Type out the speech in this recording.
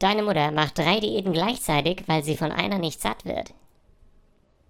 Deine Mutter macht drei Diäten gleichzeitig, weil sie von einer nicht satt wird.